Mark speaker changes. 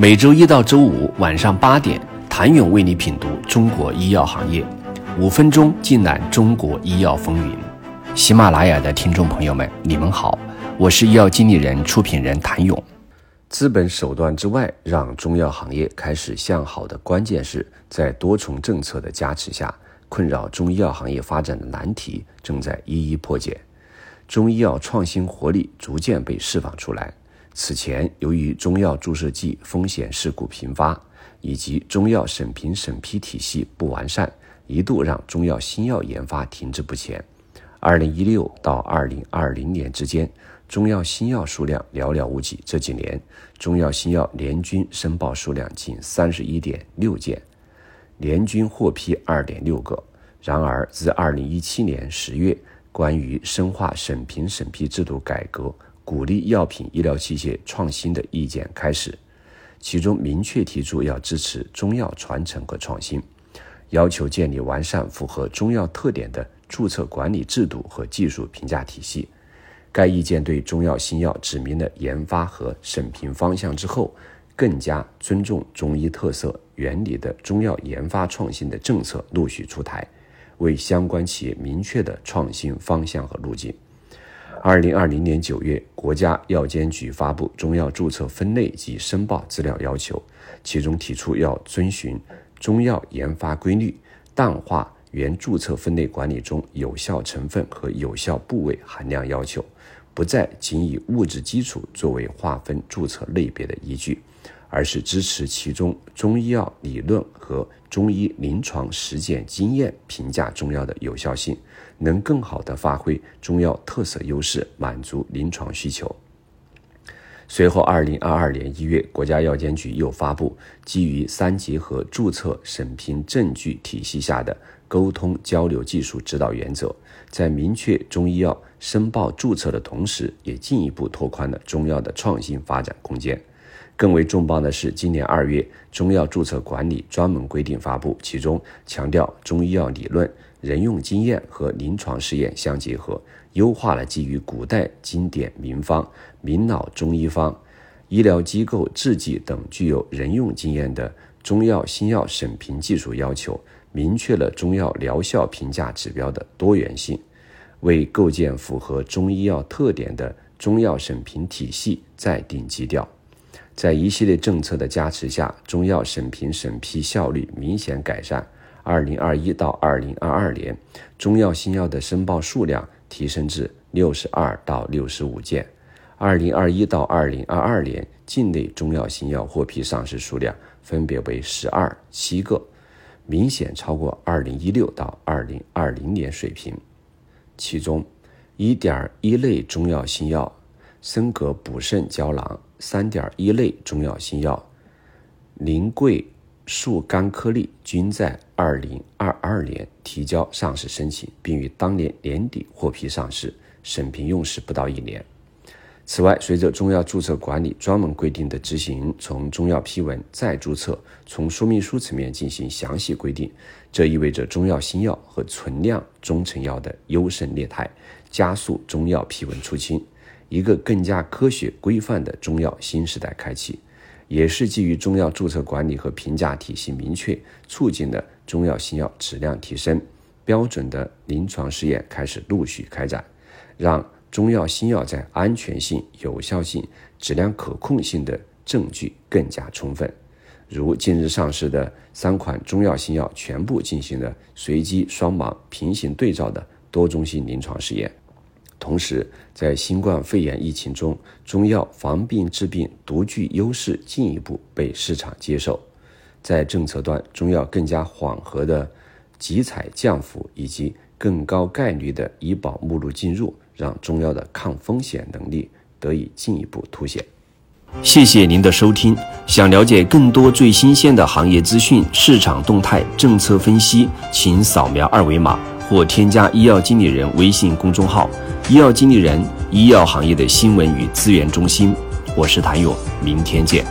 Speaker 1: 每周一到周五晚上八点，谭勇为你品读中国医药行业，五分钟尽览中国医药风云。喜马拉雅的听众朋友们，你们好，我是医药经理人、出品人谭勇。资本手段之外，让中药行业开始向好的关键是在多重政策的加持下，困扰中医药行业发展的难题正在一一破解，中医药创新活力逐渐被释放出来。此前，由于中药注射剂风险事故频发，以及中药审评审批体系不完善，一度让中药新药研发停滞不前。二零一六到二零二零年之间，中药新药数量寥寥无几。这几年，中药新药年均申报数量仅三十一点六件，年均获批二点六个。然而，自二零一七年十月关于深化审评审批制度改革。鼓励药品、医疗器械创新的意见开始，其中明确提出要支持中药传承和创新，要求建立完善、符合中药特点的注册管理制度和技术评价体系。该意见对中药新药指明了研发和审评方向之后，更加尊重中医特色原理的中药研发创新的政策陆续出台，为相关企业明确的创新方向和路径。二零二零年九月，国家药监局发布中药注册分类及申报资料要求，其中提出要遵循中药研发规律，淡化原注册分类管理中有效成分和有效部位含量要求，不再仅以物质基础作为划分注册类别的依据。而是支持其中中医药理论和中医临床实践经验评价中药的有效性，能更好地发挥中药特色优势，满足临床需求。随后，二零二二年一月，国家药监局又发布基于三级和注册审评证据体系下的沟通交流技术指导原则，在明确中医药申报注册的同时，也进一步拓宽了中药的创新发展空间。更为重磅的是，今年二月，中药注册管理专门规定发布，其中强调中医药理论、人用经验和临床试验相结合，优化了基于古代经典名方、名老中医方、医疗机构制剂等具有人用经验的中药新药审评技术要求，明确了中药疗效评价指标的多元性，为构建符合中医药特点的中药审评体系再定基调。在一系列政策的加持下，中药审评审批效率明显改善。二零二一到二零二二年，中药新药的申报数量提升至六十二到六十五件。二零二一到二零二二年，境内中药新药获批上市数量分别为十二、七个，明显超过二零一六到二零二零年水平。其中，一点一类中药新药。参格补肾胶囊三点一类中药新药，灵桂树干颗粒均在二零二二年提交上市申请，并于当年年底获批上市，审评用时不到一年。此外，随着中药注册管理专门规定的执行，从中药批文再注册，从说明书层面进行详细规定，这意味着中药新药和存量中成药的优胜劣汰，加速中药批文出清。一个更加科学规范的中药新时代开启，也是基于中药注册管理和评价体系明确，促进了中药新药质量提升，标准的临床试验开始陆续开展，让中药新药在安全性、有效性、质量可控性的证据更加充分。如近日上市的三款中药新药，全部进行了随机双盲平行对照的多中心临床试验。同时，在新冠肺炎疫情中，中药防病治病独具优势进一步被市场接受。在政策端，中药更加缓和的集采降幅以及更高概率的医保目录进入，让中药的抗风险能力得以进一步凸显。谢谢您的收听。想了解更多最新鲜的行业资讯、市场动态、政策分析，请扫描二维码或添加医药经理人微信公众号。医药经理人，医药行业的新闻与资源中心，我是谭勇，明天见。